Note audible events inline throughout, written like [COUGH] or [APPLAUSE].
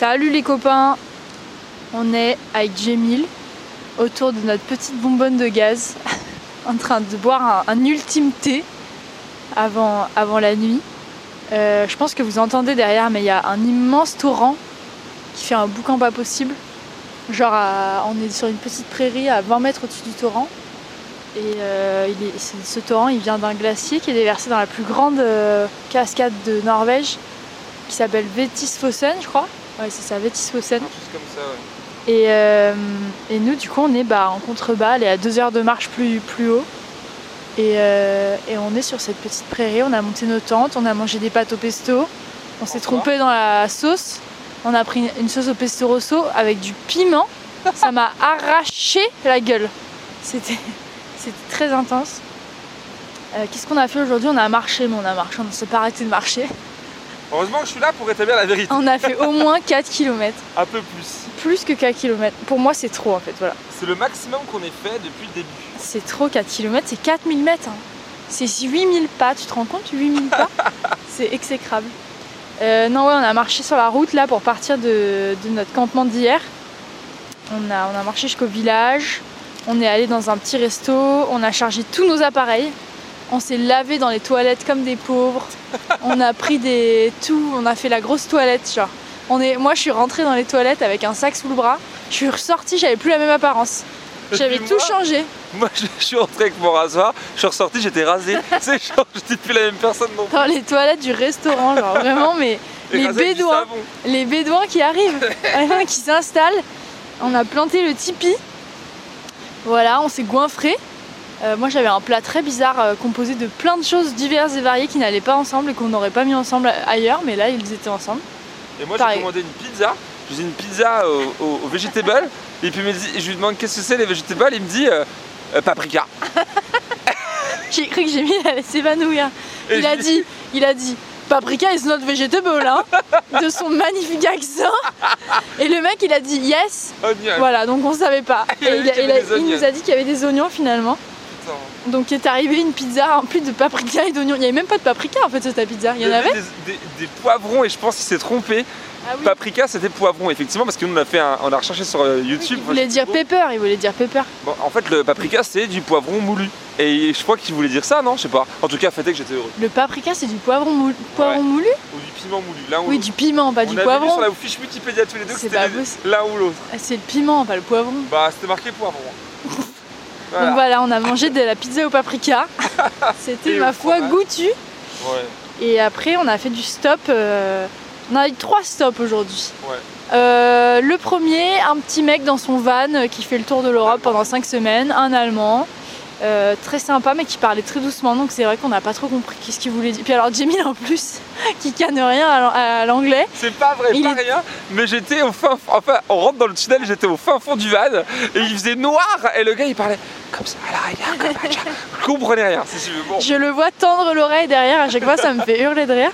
Salut les copains On est avec Jemil autour de notre petite bonbonne de gaz [LAUGHS] en train de boire un, ultime thé avant, la nuit. Euh, je pense que vous entendez derrière mais il y a un immense torrent qui fait un boucan pas possible. Genre on est sur une petite prairie à 20 mètres au-dessus du torrent. Et euh, ce torrent il vient d'un glacier qui est déversé dans la plus grande euh, cascade de Norvège qui s'appelle Vetisfossen je crois. Ouais, c'est ça, comme ça, Et, euh, et, nous, du coup, on est bah, en contrebas, est à deux heures de marche plus, plus haut. Et, euh, et, on est sur cette petite prairie, on a monté nos tentes, on a mangé des pâtes au pesto, on s'est trompé dans la sauce, on a pris une sauce au pesto rosso avec du piment, ça m'a [LAUGHS] arraché la gueule. C'était très intense. Euh, qu'est-ce qu'on a fait aujourd'hui? On a marché, mais on a marché, on ne s'est pas arrêté de marcher. Heureusement que je suis là pour rétablir la vérité. On a fait au moins [LAUGHS] 4 km. Un peu plus. Plus que 4 km. Pour moi, c'est trop en fait, voilà. C'est le maximum qu'on ait fait depuis le début. C'est trop 4 km, c'est 4000 mètres. Hein. C'est 8000 pas, tu te rends compte 8000 pas? [LAUGHS] C'est exécrable. Euh, non, ouais, on a marché sur la route là pour partir de, notre campement d'hier. On a, on a marché jusqu'au village. On est allé dans un petit resto. On a chargé tous nos appareils. On s'est lavé dans les toilettes comme des pauvres. on a pris des tout, on a fait la grosse toilette genre. On est, moi je suis rentrée dans les toilettes avec un sac sous le bras. Je suis ressortie, j'avais plus la même apparence. J'avais tout changé. Moi [LAUGHS] je suis rentrée avec mon rasoir, je suis ressortie, j'étais rasée. [LAUGHS] c'est genre j'étais plus la même personne non Dans les toilettes du restaurant, genre vraiment mais les bédouins, les bédouins qui arrivent, [LAUGHS] qui s'installent. On a planté le tipi. Voilà, on s'est goinfré. Euh, moi j'avais un plat très bizarre euh, composé de plein de choses diverses et variées qui n'allaient pas ensemble et qu'on n'aurait pas mis ensemble ailleurs, mais là ils étaient ensemble. Et moi j'ai commandé une pizza, j'ai une pizza au, vegetable, et puis je lui demande qu'est-ce que c'est les vegetables, il me dit euh, paprika. [LAUGHS] j'ai cru que j'ai mis allait s'évanouir. Il a dit, il a dit paprika is not vegetable hein, de son magnifique accent. Et le mec il a dit yes. Voilà donc on savait pas. [LAUGHS] Et il nous a dit qu'il y avait des oignons finalement. Donc il est arrivé une pizza en plus de paprika et d'oignons. Il n'y avait même pas de paprika en fait sur ta pizza. Il y en avait des, poivrons et je pense qu'il s'est trompé. Ah paprika c'était poivron effectivement parce que nous on a fait on a recherché sur euh, YouTube. il voulait dire pepper, il voulait dire pepper. Bon, en fait le paprika c'est du poivron moulu. Et je crois qu'il voulait dire ça, non? Je sais pas. En tout cas, faites que j'étais heureux. Le paprika c'est du poivron, moulu, poivron moulu? Ou du piment moulu, l'un ou Oui, du piment, pas du poivron. On sur la fiche Wikipédia tous les deux que c'était l'un ou l'autre. Ah, c'est le piment, pas le poivron. Bah c'était marqué poivron. Donc voilà, on a mangé de la pizza au paprika. [LAUGHS] C'était ma foi goûtu. Et après, on a fait du stop. Euh, on a eu trois stops aujourd'hui. Euh, le premier, un petit mec dans son van qui fait le tour de l'Europe pendant cinq semaines, un Allemand. Euh, très sympa mais qui parlait très doucement donc c'est vrai qu'on n'a pas trop compris qu'est-ce qu'il voulait dire. Puis alors Jamie en plus [LAUGHS] qui canne rien à l'anglais. C'est pas vrai, pas rien, mais j'étais au fin fond, enfin on rentre dans le tunnel, j'étais au fin fond du van et il faisait noir et le gars il parlait comme ça à l'arrière, [LAUGHS] je comprenais rien. Je le vois tendre l'oreille derrière, à chaque fois ça me fait hurler de rire.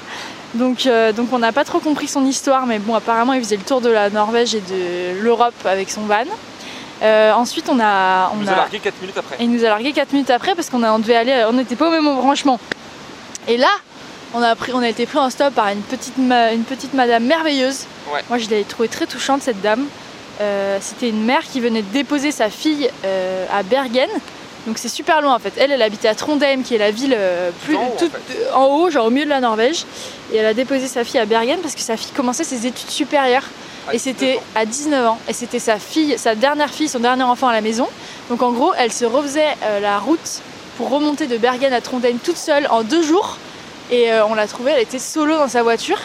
Donc, euh, donc on n'a pas trop compris son histoire, mais bon apparemment il faisait le tour de la Norvège et de l'Europe avec son van. Euh, ensuite, on a. On il nous a, largué 4 minutes après. il nous a largué 4 minutes après parce qu'on devait aller. On n'était pas au même branchement. Et là, on a, pris, on a été pris en stop par une petite, une petite madame merveilleuse. Moi, je l'ai trouvée très touchante, cette dame. Euh, c'était une mère qui venait de déposer sa fille euh, à Bergen. Donc c'est super loin en fait. Elle, elle habitait à Trondheim, qui est la ville plus en haut, en haut, genre au milieu de la Norvège. Et elle a déposé sa fille à Bergen parce que sa fille commençait ses études supérieures et c'était à 19 ans. Et c'était sa fille, sa dernière fille, son dernier enfant à la maison. Donc en gros, elle se refaisait euh, la route pour remonter de Bergen à Trondheim toute seule en deux jours. Et euh, on l'a trouvée, elle était solo dans sa voiture.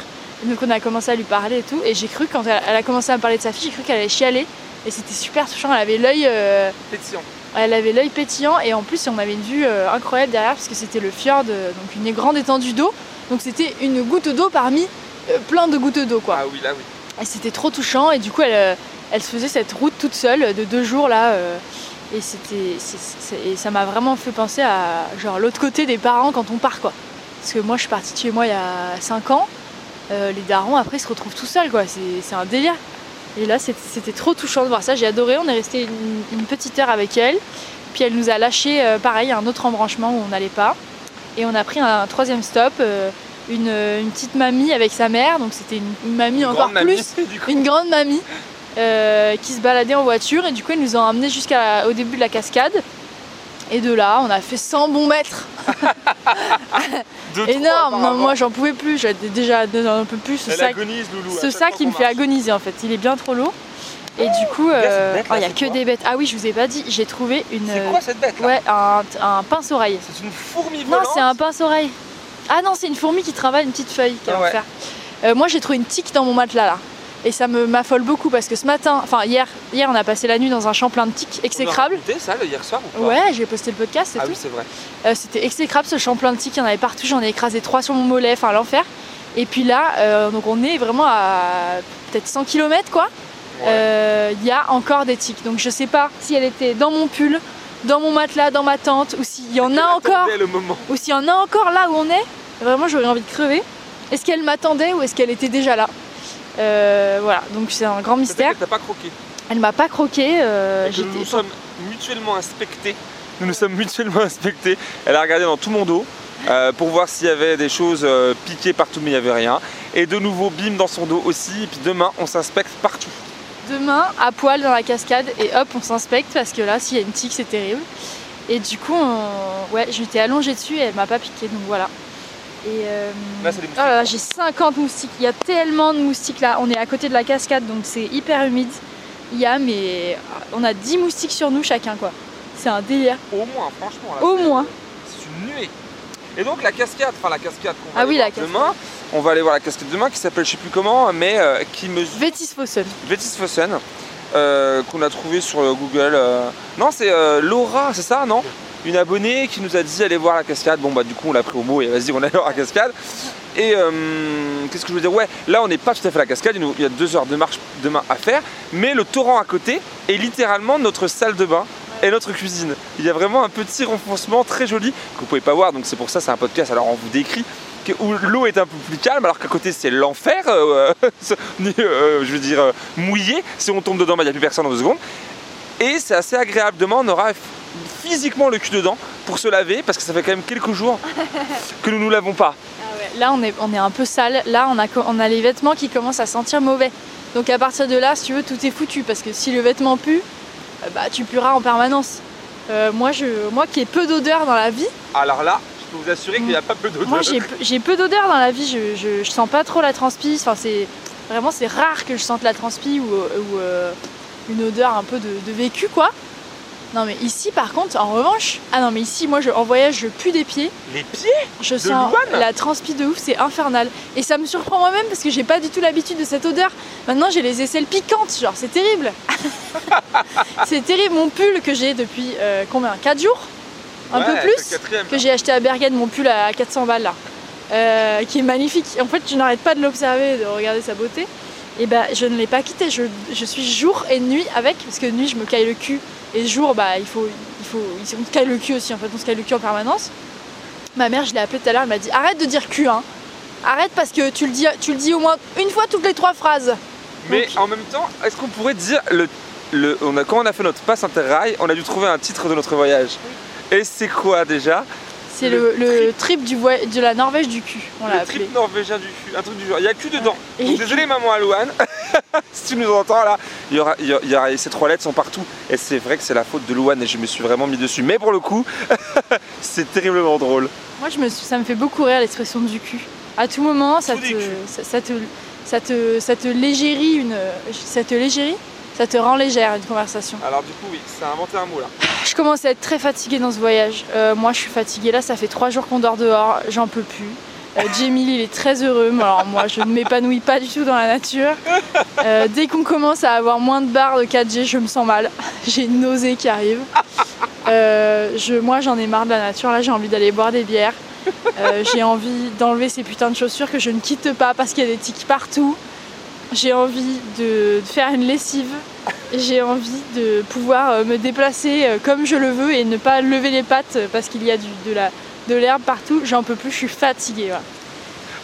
donc on a commencé à lui parler et tout. Et j'ai cru, quand elle, a commencé à me parler de sa fille, j'ai cru qu'elle allait chialer. Et c'était super touchant, elle avait l'œil... Euh, pétillant. Elle avait l'œil pétillant et en plus on avait une vue incroyable derrière parce que c'était le fjord, donc une grande étendue d'eau. Donc c'était une goutte d'eau parmi plein de gouttes d'eau quoi. Ah oui là oui. Et c'était trop touchant et du coup elle, euh, elle, se faisait cette route toute seule de deux jours là. Euh, et, c'était, et ça m'a vraiment fait penser à genre l'autre côté des parents quand on part quoi. Parce que moi je suis partie de chez moi il y a 5 ans. Euh, les darons après se retrouvent tout seuls quoi. C'est, un délire. Et là c'était trop touchant de voir ça. J'ai adoré. On est resté une, petite heure avec elle. Puis elle nous a lâché pareil un autre embranchement où on n'allait pas. Et on a pris un troisième stop une, petite mamie avec sa mère, donc c'était une, mamie encore plus, [LAUGHS] une grande mamie qui se baladait en voiture et du coup ils nous ont emmenés jusqu'au début de la cascade. Et de là, on a fait 100 bons mètres. [LAUGHS] Énorme, moi j'en pouvais plus, j'étais déjà un peu plus. Ce sac, Loulou, ce sac qui me fait agoniser en fait, il est bien trop lourd. Et du coup, euh, oh, il n'y a que des bêtes. Ah oui, je vous ai pas dit, j'ai trouvé une. C'est quoi cette bête Ouais, un, un pince-oreille. C'est une fourmi volante Non, c'est un pince-oreille. Ah non, c'est une fourmi qui travaille une petite feuille. Ah faire. Euh, moi, j'ai trouvé une tique dans mon matelas là. Et ça me m'affole beaucoup parce que ce matin, enfin hier, hier on a passé la nuit dans un champ plein de tiques exécrables. C'était ça le hier soir ou pas? Ouais, j'ai posté le podcast, c'est ah tout. oui, c'est vrai. Euh, c'était exécrable ce champ plein de tiques, il y en avait partout, j'en ai écrasé trois sur mon mollet, enfin l'enfer. Et puis là, euh, donc on est vraiment à peut-être 100 km quoi. Il y a encore des tiques. Donc je sais pas si elle était dans mon pull, dans mon matelas, dans ma tente, ou s'il y en a encore. Ou s'il y en a encore là où on est. Vraiment, j'aurais envie de crever. Est-ce qu'elle m'attendait ou est-ce qu'elle était déjà là euh, voilà, donc c'est un grand mystère. Elle t'a pas croqué Elle m'a pas croqué. Euh, nous nous sommes mutuellement inspectés. Nous nous sommes mutuellement inspectés. Elle a regardé dans tout mon dos. Euh, pour voir s'il y avait des choses piquées partout, mais il n'y avait rien. Et de nouveau, bim dans son dos aussi. Et puis demain, on s'inspecte partout. Demain, à poil dans la cascade, et hop, on s'inspecte parce que là, s'il y a une tique, c'est terrible. Et du coup, ouais, j'étais allongée dessus et elle m'a pas piqué, donc voilà. Et euh, oh j'ai 50 moustiques. Il y a tellement de moustiques là. On est à côté de la cascade donc c'est hyper humide. Il y a mais on a 10 moustiques sur nous chacun quoi. C'est un délire. Au moins, franchement. Au moins. C'est une nuée. Et donc la cascade, enfin la cascade qu'on va ah oui, la demain, on va aller voir la cascade demain qui s'appelle je sais plus comment, mais euh, qui mesure. Vétisfossen. Vétisfossen. Euh, qu'on a trouvé sur Google. Non, c'est Laura, c'est ça, non? Une abonnée qui nous a dit allez voir la cascade. Bon bah du coup on l'a pris au mot et vas-y on [LAUGHS] allait voir la cascade. Et euh, qu'est-ce que je veux dire? Ouais, là on n'est pas tout à fait à la cascade, il y a deux heures de marche demain à faire, mais le torrent à côté est littéralement notre salle de bain et notre cuisine. Il y a vraiment un petit renfoncement très joli que vous pouvez pas voir, donc c'est pour ça c'est un podcast. Alors on vous décrit où l'eau est un peu plus calme, alors qu'à côté c'est l'enfer, euh, euh, [LAUGHS] je veux dire mouillé. Si on tombe dedans, bah, il n'y a plus personne en deux secondes. Et c'est assez agréable. Demain, on aura physiquement le cul dedans pour se laver parce que ça fait quand même quelques jours que nous ne nous lavons pas. Ah Là on est, on est un peu sale, là on a, on a les vêtements qui commencent à sentir mauvais. Donc à partir de là, si tu veux, tout est foutu parce que si le vêtement pue, euh, bah tu pueras en permanence. Euh, moi, je, moi qui ai peu d'odeur dans la vie. Alors là, je peux vous assurer qu'il n'y a pas peu d'odeur. Moi j'ai peu d'odeur dans la vie, je, je, sens pas trop la transpi. Enfin, c'est vraiment c'est rare que je sente la transpi ou, ou euh, une odeur un peu de, de vécu quoi. Non mais ici par contre, en revanche, ah non mais ici moi je, en voyage je pue des pieds. Les pieds Je sens la transpi de ouf, c'est infernal. Et ça me surprend moi-même parce que j'ai pas du tout l'habitude de cette odeur. Maintenant j'ai les aisselles piquantes, genre c'est terrible. [LAUGHS] c'est terrible mon pull que j'ai depuis euh, combien? 4 jours? Un peu plus Que j'ai acheté à Bergen, mon pull à 400 balles là. Euh, qui est magnifique. En fait je n'arrête pas de l'observer, de regarder sa beauté. Et ben je ne l'ai pas quitté, je, je suis jour et nuit avec, parce que nuit je me caille le cul et jour, bah, il faut, il faut, on se caille le cul aussi, en fait, on se caille le cul en permanence. Ma mère, je l'ai appelée tout à l'heure, elle m'a dit arrête de dire cul, hein. Arrête parce que tu le dis, tu le dis au moins une fois toutes les trois phrases. Mais en même temps, est-ce qu'on pourrait dire le, le, on a, quand on a fait notre passe interrail, on a dû trouver un titre de notre voyage. Et c'est quoi déjà c'est le, trip, du de la Norvège du cul. On le trip norvégien du cul, un truc du genre. Il y a cul dedans. désolé maman Alouane, [LAUGHS] si tu nous entends là, il y aura, il y aura, ces trois lettres sont partout. Et c'est vrai que c'est la faute de Louane et je me suis vraiment mis dessus. Mais pour le coup, [LAUGHS] c'est terriblement drôle. Moi, je me ça me fait beaucoup rire l'expression du cul. À tout moment, ça te, ça, te, ça, te, ça te légérie une, ça te légérie ça te rend légère une conversation. Alors du coup oui, ça a inventé un mot là. Je commence à être très fatiguée dans ce voyage. Euh, moi je suis fatiguée là, ça fait trois jours qu'on dort dehors, j'en peux plus. Euh, Jamie il est très heureux, alors moi je ne m'épanouis pas du tout dans la nature. Euh, dès qu'on commence à avoir moins de barres de 4G, je me sens mal. [LAUGHS] J'ai une nausée qui arrive. je, moi j'en ai marre de la nature, là j'ai envie d'aller boire des bières. j'ai envie d'enlever ces putains de chaussures que je ne quitte pas parce qu'il y a des tiques partout. J'ai envie de faire une lessive j'ai envie de pouvoir euh, me déplacer euh, comme je le veux et ne pas lever les pattes euh, parce qu'il y a du, de la de l'herbe partout. J'en peux plus, je suis fatiguée.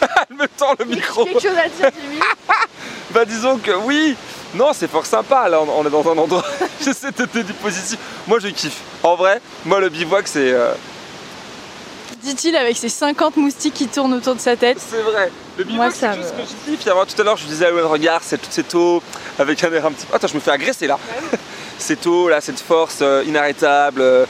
[LAUGHS] Elle me tend le micro. quelque chose à dire, Jimmy [LAUGHS] Bah disons que oui. Non, c'est fort sympa. Là, on est dans un endroit. [LAUGHS] J'essaie de te du positif. Moi, je kiffe. En vrai, moi, le bivouac, c'est. Dit-il avec ses 50 moustiques qui tournent autour de sa tête. C'est vrai. Le bivouac, c'est juste ce que je. Puis avant, tout à l'heure, je disais à Owen, regarde, c'est toute cette eau avec un air un petit peu. Attends, je me fais agresser là. cette eau là, cette force euh, inarrêtable. Euh,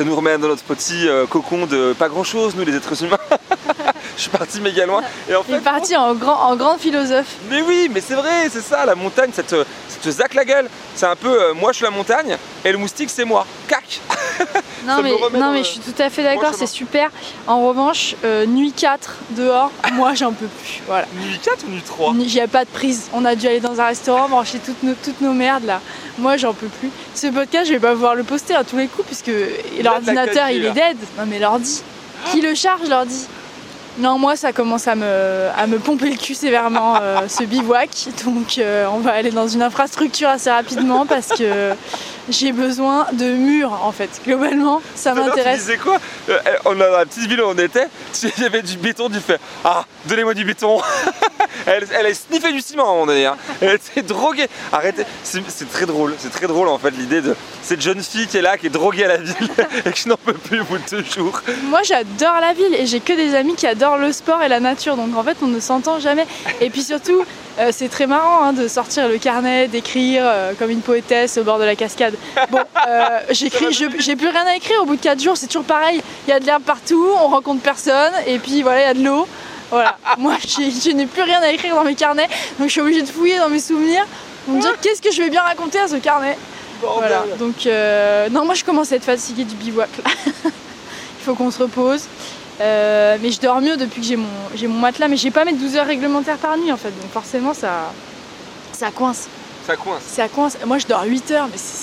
ça nous remet dans notre petit euh, cocon de pas grand chose, nous les êtres humains. [LAUGHS] je suis parti méga loin. Et en fait, Il est parti en grand, en grand philosophe. Mais oui, mais c'est vrai, c'est ça, la montagne, ça te, ça zac la gueule. C'est un peu, moi je suis la montagne et le moustique c'est moi. Non, mais, non mais je suis tout à fait d'accord, c'est super. En revanche, nuit 4 dehors, [LAUGHS] moi j'en peux plus. Voilà. Nuit 4 ou nuit 3 J'ai pas de prise. On a dû aller dans un restaurant, manger toutes nos, toutes nos merdes là. Moi, j'en peux plus. Ce podcast, je vais pas pouvoir le poster à tous les coups puisque l'ordinateur il est dead. Non, mais l'ordi. Qui le charge, l'ordi? Non, moi ça commence à me, à me pomper le cul sévèrement euh, ce bivouac. Donc euh, on va aller dans une infrastructure assez rapidement parce que j'ai besoin de murs en fait. Globalement, ça m'intéresse. Tu disais quoi euh, On a dans la petite ville où on était, [LAUGHS] il y avait du béton, du fait Ah, donnez-moi du béton [LAUGHS] elle, elle a sniffé du ciment à un moment donné. Hein. Elle était droguée. Arrêtez. C'est très drôle. C'est très drôle en fait l'idée de cette jeune fille qui est là, qui est droguée à la ville [LAUGHS] et que je n'en peux plus au bout de deux jours. Moi j'adore la ville et j'ai que des amis qui adorent le sport et la nature. Donc en fait on ne s'entend jamais. Et puis surtout, euh, c'est très marrant hein, de sortir le carnet, d'écrire euh, comme une poétesse au bord de la cascade. Bon, euh, [LAUGHS] j'écris, j'ai plus rien à écrire au bout de 4 jours, c'est toujours pareil. Il y a de l'herbe partout, on rencontre personne, et puis voilà, il y a de l'eau. Voilà, moi je n'ai plus rien à écrire dans mes carnets, donc je suis obligée de fouiller dans mes souvenirs pour me dire qu'est-ce que je vais bien raconter à ce carnet. Voilà, donc non, moi je commence à être fatiguée du bivouac là. [LAUGHS] Il faut qu'on se repose. Euh, mais je dors mieux depuis que j'ai mon, j'ai mon matelas, mais j'ai pas mes 12 heures réglementaires par nuit en fait, donc forcément ça, ça coince. Ça coince Ça coince. Moi je dors 8 heures, mais c'est,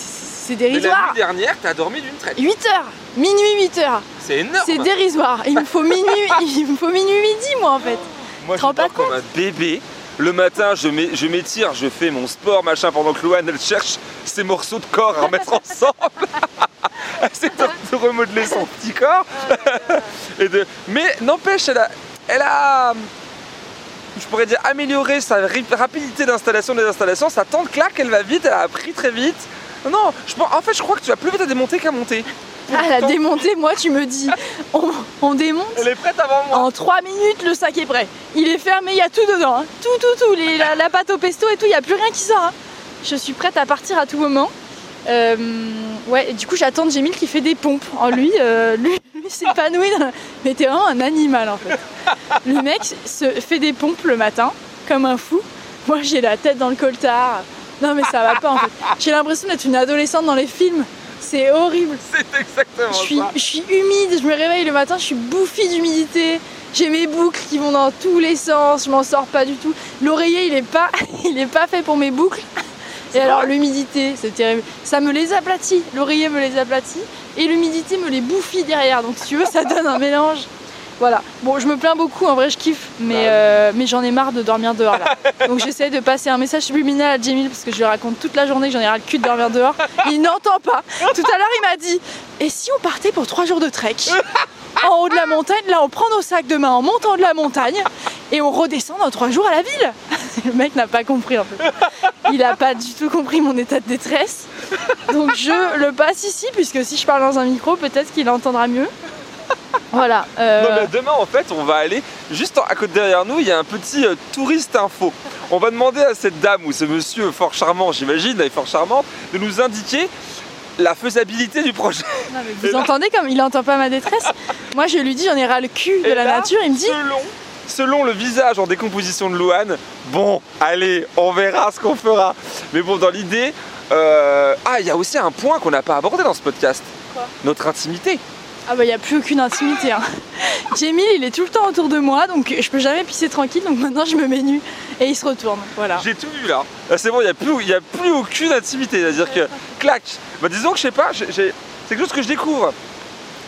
dérisoire. Mais la nuit dernière, t'as dormi d'une traite. 8 heures Minuit 8 heures C'est énorme C'est dérisoire. Il me faut minuit, [LAUGHS] il me faut minuit midi moi en fait. Moi je dors comme un bébé. Le matin, je m'étire, je fais mon sport, machin, pendant que Louane, elle cherche ses morceaux de corps à [LAUGHS] remettre ensemble. elle s'est de remodeler son petit corps. [LAUGHS] Et de... Mais n'empêche, elle a, elle a, je pourrais dire, amélioré sa rapidité d'installation des installations. Sa tente claque, elle va vite, elle a appris très vite. Non, je, en fait, je crois que tu vas plus vite à démonter qu'à monter. [LAUGHS] Ah, la démonter, moi, tu me dis, on, démonte. Elle est prête avant moi. En 3 minutes, le sac est prêt. Il est fermé, il y a tout dedans. Hein. Tout, tout, tout. la, pâte au pesto et tout, il n'y a plus rien qui sort. Hein. Je suis prête à partir à tout moment. Euh, ouais, du coup, j'attends Jamil qui fait des pompes. En lui, euh, lui, lui s'épanouit. [LAUGHS] Mais t'es vraiment un animal en fait. Le mec se fait des pompes le matin, comme un fou. Moi, j'ai la tête dans le coltard. Non, mais ça va pas en fait. J'ai l'impression d'être une adolescente dans les films. C'est horrible. C'est exactement je suis, Je suis humide, je me réveille le matin, je suis bouffie d'humidité. J'ai mes boucles qui vont dans tous les sens, je m'en sors pas du tout. L'oreiller, il est pas, [LAUGHS] il est pas fait pour mes boucles. Et alors l'humidité, c'est terrible. Ça me les aplatit, l'oreiller me les aplatit et l'humidité me les bouffie derrière. Donc si tu veux, ça donne un mélange. Voilà. Bon, je me plains beaucoup, en vrai, je kiffe, mais, bah euh, mais j'en ai marre de dormir dehors là. [LAUGHS] Donc j'essaie de passer un message subliminal à Jamil parce que je lui raconte toute la journée que j'en ai ras le cul de dormir dehors. [LAUGHS] Il n'entend pas. Tout à l'heure, il m'a dit Et si on partait pour trois jours de trek? En haut de la montagne Là, on prend nos sacs de main en montant de la montagne et on redescend dans trois jours à la ville. [LAUGHS] Le mec n'a pas compris en fait. Il n'a pas du tout compris mon état de détresse. Donc je le passe ici, puisque si je parle dans un micro, peut-être qu'il entendra mieux. Voilà. Euh, demain, en fait, on va aller juste à côté derrière nous. Il y a un petit euh, touriste info. On va demander à cette dame ou ce monsieur fort charmant, j'imagine, fort charmante, de nous indiquer la faisabilité du projet. vous entendez comme il n'entend pas ma détresse? Moi, je lui dis, j'en ai ras le cul de la nature. Il me dit. Selon, selon le visage en décomposition de Louane, bon, allez, on verra ce qu'on fera. Mais bon, dans l'idée, euh, ah, il y a aussi un point qu'on n'a pas abordé dans ce podcast. Quoi? Notre intimité. Ah bah il n'y a plus aucune intimité. Hein. [LAUGHS] Jamie il est tout le temps autour de moi donc je peux jamais pisser tranquille donc maintenant je me mets nu et il se retourne. Voilà. J'ai tout vu là. c'est bon, il n'y a, plus, a plus aucune intimité. C'est-à-dire que clac. Bah disons que je sais pas, c'est quelque chose que je découvre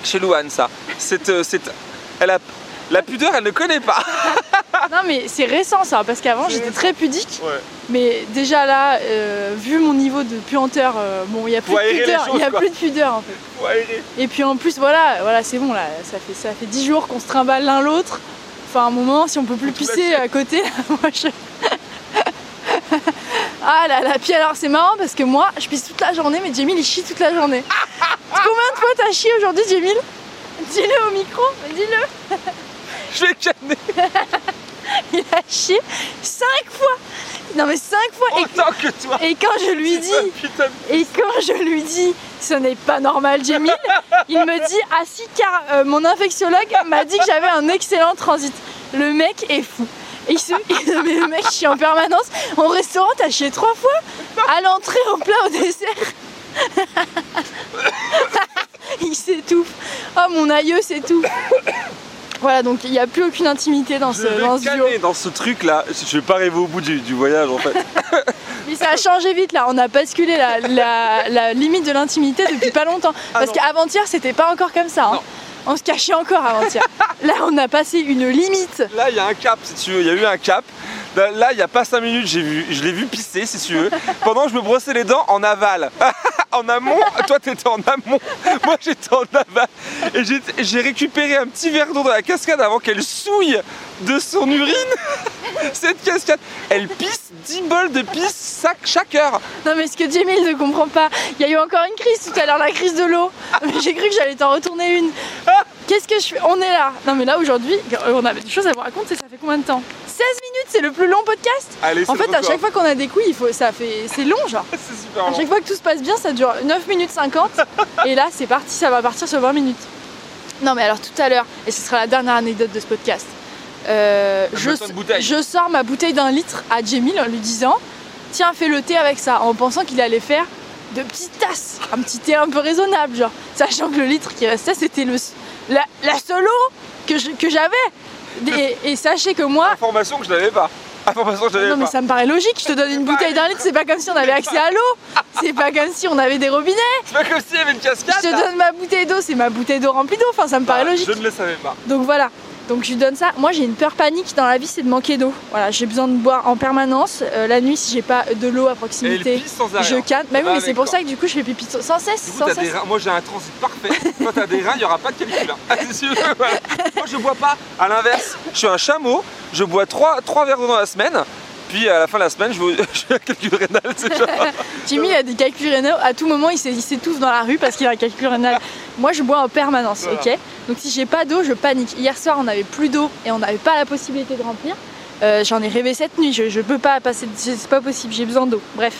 chez Louane ça. Euh, elle a, la pudeur, elle ne connaît pas. [LAUGHS] [LAUGHS] non mais c'est récent ça, parce qu'avant j'étais très pudique. Mais déjà là, euh, vu mon niveau de puanteur, euh, bon il n'y a plus de pudeur, il y a plus de pudeur en fait. Et puis en plus voilà, voilà c'est bon là, ça fait ça fait 10 jours qu'on se trimballe l'un l'autre. Enfin un moment si on peut plus pisser à côté, [LAUGHS] moi je. [LAUGHS] ah là là, puis alors c'est marrant parce que moi je pisse toute la journée mais Jamil il chie toute la journée. Combien de fois t'as chié aujourd'hui Jamil? Dis-le au micro, dis-le. Je vais canner. [LAUGHS] Il a chié cinq fois. Non mais cinq fois. Autant que toi. Et quand je lui dis, et quand je lui dis, ce n'est pas normal, Jamil, [LAUGHS] il me dit, ah si car euh, mon infectiologue m'a dit que j'avais un excellent transit. Le mec est fou. Et il se, [LAUGHS] mais le mec chie en permanence. Au restaurant, t'as chié trois fois. À l'entrée, au plat, au dessert. il s'étouffe. Oh mon aïeux s'étouffe. Voilà, donc il n'y a plus aucune intimité dans ce, dans ce duo. dans ce truc là, je vais pas arriver au bout du, voyage en fait. [LAUGHS] Mais ça a changé vite là, on a basculé la, la, limite de l'intimité depuis pas longtemps. Ah Parce qu'avant-hier c'était pas encore comme ça. Hein. On se cachait encore avant-hier. [LAUGHS] là on a passé une limite. Là il y a un cap si tu veux, il y a eu un cap. Là, il n'y a pas 5 minutes, j'ai vu, je l'ai vu pisser, si tu veux, pendant que je me brossais les dents en aval. [LAUGHS] en amont, [LAUGHS] toi t'étais en amont, moi j'étais en aval. Et j'ai récupéré un petit verre d'eau dans la cascade avant qu'elle souille de son urine. [LAUGHS] Cette cascade, elle pisse 10 bols de pisse chaque heure. Non mais ce que Jamie ne comprend pas, il y a eu encore une crise tout à l'heure, la crise de l'eau. [LAUGHS] J'ai cru que j'allais t'en retourner une. Qu'est-ce que je fais? On est là. Non mais là aujourd'hui, on avait des choses à vous raconter, ça fait combien de temps? 16 minutes, c'est le plus long podcast. en fait, à chaque fois qu'on a des couilles, il faut, ça fait, c'est long, genre. [LAUGHS] c'est super long. À chaque fois que tout se passe bien, ça dure 9 minutes 50. et là, c'est parti, ça va partir sur 20 minutes. Non, mais alors tout à l'heure, et ce sera la dernière anecdote de ce podcast. Euh, je, je, sors ma bouteille d'un litre à Jamil en lui disant Tiens, fais le thé avec ça, en pensant qu'il allait faire de petites tasses, un petit thé un peu raisonnable, genre, sachant que le litre qui restait, c'était le, la, la seule eau que j'avais. Et, sachez que moi. Information que je n'avais pas. Information que je n'avais pas. Non, mais ça me paraît logique. Je te donne une bouteille d'un litre, c'est pas comme si on avait accès à l'eau. C'est pas comme si on avait des robinets. C'est pas comme s'il y avait une cascade. Je te donne ma bouteille d'eau, c'est ma bouteille d'eau remplie d'eau. Enfin, ça me paraît logique. Je ne le savais pas. Donc voilà. Donc je lui donne ça. Moi j'ai une peur panique dans la vie, c'est de manquer d'eau. Voilà, j'ai besoin de boire en permanence. Euh, la nuit, si j'ai pas de l'eau à proximité, je canne. Bah oui, mais c'est pour ça que du coup je fais pipi sans cesse. Moi j'ai un transit parfait. Toi t'as des reins, il n'y aura pas de calcul. Hein. Moi je bois pas. À l'inverse, je suis un chameau. Je bois 3, 3 verres d'eau dans la semaine. Puis à la fin de la semaine, je, fais un [LAUGHS] calcul rénal. [LAUGHS] Jimmy a des calculs rénaux. À tout moment, il s'étouffe dans la rue parce qu'il a un calcul rénal. Moi, je bois en permanence, ok? Donc si j'ai pas d'eau, je panique. Hier soir, on n'avait plus d'eau et on n'avait pas la possibilité de remplir. Euh, j'en ai rêvé cette nuit. Je, je peux pas passer. C'est pas possible. J'ai besoin d'eau. Bref,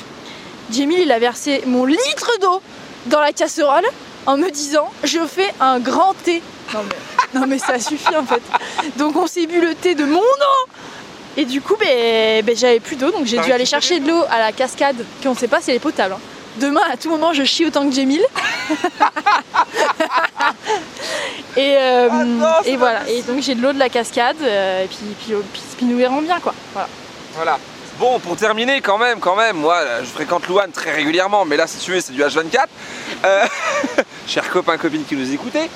Jimmy, il a versé mon litre d'eau dans la casserole en me disant je fais un grand thé. Non mais, non mais ça suffit en fait. Donc on s'est bu le thé de mon eau et du coup, ben, ben, j'avais plus d'eau, donc j'ai dû aller chercher de l'eau à la cascade, qu'on sait pas si elle est potable. Hein. Demain, à tout moment, je chie autant que Jamil. [LAUGHS] et, euh, ah et voilà. Et donc j'ai de l'eau de la cascade, euh, et puis, puis, puis, nous verrons bien, quoi. Voilà. voilà. Bon, pour terminer, quand même, quand même, moi, je fréquente Louane très régulièrement, mais là, si tu veux, c'est du H24. Euh, [LAUGHS] chers copains, copines qui nous écoutez,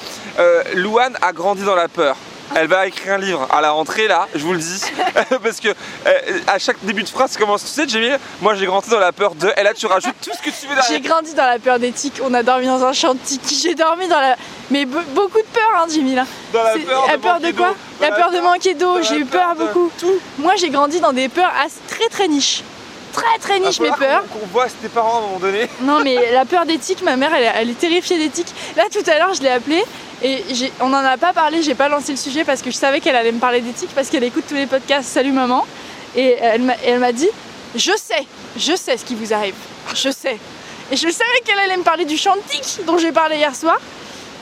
Louane a grandi dans la peur elle va écrire un livre à la rentrée là, je vous le dis. [LAUGHS] Parce que euh, à chaque début de phrase, commence. Tu sais, Jamie, moi j'ai grandi dans la peur de. Et là, tu rajoutes tout ce que tu veux derrière. J'ai grandi dans la peur des tiques. On a dormi dans un champ de tiques. J'ai dormi dans la. Mais beaucoup de peur, hein, Jimmy là. Dans la peur, de, peur de quoi? La peur de manquer d'eau. J'ai eu peur beaucoup. Tout. Moi, j'ai grandi dans des peurs très très niches très très niche mes peurs. Qu'on voit tes parents à un moment donné. [LAUGHS] Non mais la peur des tiques, ma mère elle, elle est terrifiée des tiques. Là tout à l'heure je l'ai appelée et on n'en a pas parlé, j'ai pas lancé le sujet parce que je savais qu'elle allait me parler d'éthique parce qu'elle écoute tous les podcasts Salut maman. Et elle m'a dit Je sais, je sais ce qui vous arrive. Je sais. Et je savais qu'elle allait me parler du chantique dont j'ai parlé hier soir.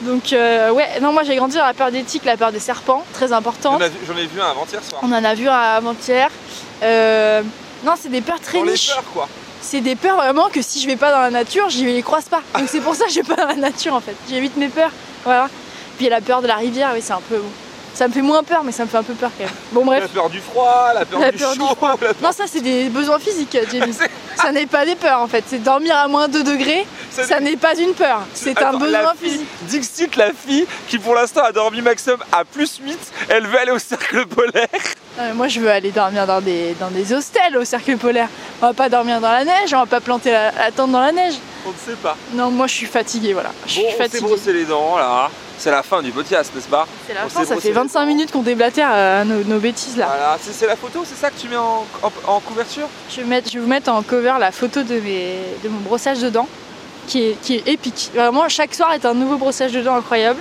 Donc euh, ouais, non moi j'ai grandi dans la peur des tiques, la peur des serpents, très importante. J'en ai vu un avant-hier soir. On en a vu un avant-hier. Euh, non, c'est des peurs très dans niches. Les peurs, quoi. C'est des peurs vraiment que si je vais pas dans la nature, je les croise pas. Donc c'est pour ça que je vais pas dans la nature en fait. J'évite mes peurs. Voilà. Puis la peur de la rivière, oui, c'est un peu. Ça me fait moins peur, mais ça me fait un peu peur quand même. Bon, bref. La peur du froid, la peur, du, chaud, froid. [LAUGHS] Non, ça, c'est des besoins physiques, Jamie. [LAUGHS] ça n'est pas des peurs en fait. C'est dormir à moins 2 degrés, ça, n'est pas une peur. C'est un besoin physique. Dixit, la fille qui pour l'instant a dormi maximum à plus 8, elle veut aller au cercle polaire. Moi, je veux aller dormir dans des, dans des hostels au cercle polaire. On va pas dormir dans la neige, on va pas planter la, tente dans la neige. On ne sait pas. Non, moi, je suis fatiguée, voilà. Je bon, suis fatiguée. on s'est brossé les dents, là. C'est la fin du podcast, n'est-ce pas C'est la fin, ça fait 25 minutes qu'on déblatère euh, nos, bêtises là. Voilà, c'est la photo, c'est ça que tu mets en, couverture je vais, je vais vous mettre en cover la photo de, mes, de mon brossage de dents, qui est, qui est épique. Vraiment, chaque soir est un nouveau brossage de dents incroyable.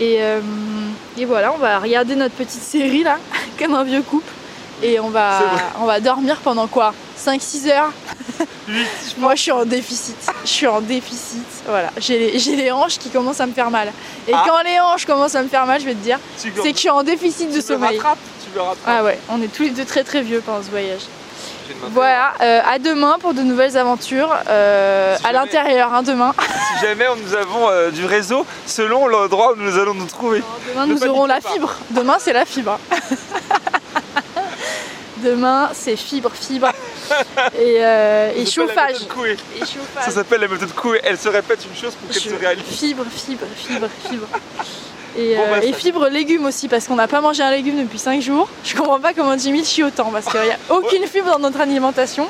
Et, euh, et voilà, on va regarder notre petite série là, [LAUGHS] comme un vieux couple. Et on va, on va dormir pendant quoi? 5-6 heures? Moi je suis en déficit. Je suis en déficit. Voilà. J'ai les, les, hanches qui commencent à me faire mal. Et Ah. quand les hanches commencent à me faire mal, je vais te dire, c'est que je suis en déficit de tu me sommeil. tu me rattrapes. Ah ouais, on est tous les deux très très vieux pendant ce voyage. Voilà, euh, à demain pour de nouvelles aventures. euh, Si à l'intérieur, hein, demain. [LAUGHS] Si jamais nous avons euh, du réseau selon l'endroit où nous allons nous trouver. Demain, Ne nous aurons la pas. fibre. Demain, c'est la fibre. [LAUGHS] Demain, c'est fibre, fibre. [LAUGHS] Et, et chauffage. Et chauffage. Ça s'appelle la méthode Coué. Elle se répète une chose pour qu'elle se réalise. Fibre, fibre, fibre, fibre. Et, Bon, euh, bah, et ça- fibre légumes aussi parce qu'on n'a pas mangé un légume depuis 5 jours. Je comprends pas comment Jimmy chie autant parce qu'il n'y a aucune fibre dans notre alimentation.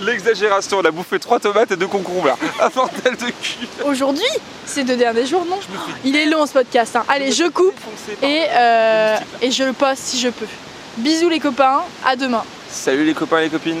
L'exagération, on a bouffé trois tomates et deux concombres là. Un bordel de cul. Aujourd'hui, ces deux derniers jours, non. Il est long ce podcast. hein. Allez, je coupe et, euh, et je le poste si je peux. Bisous les copains, à demain. Salut les copains et les copines.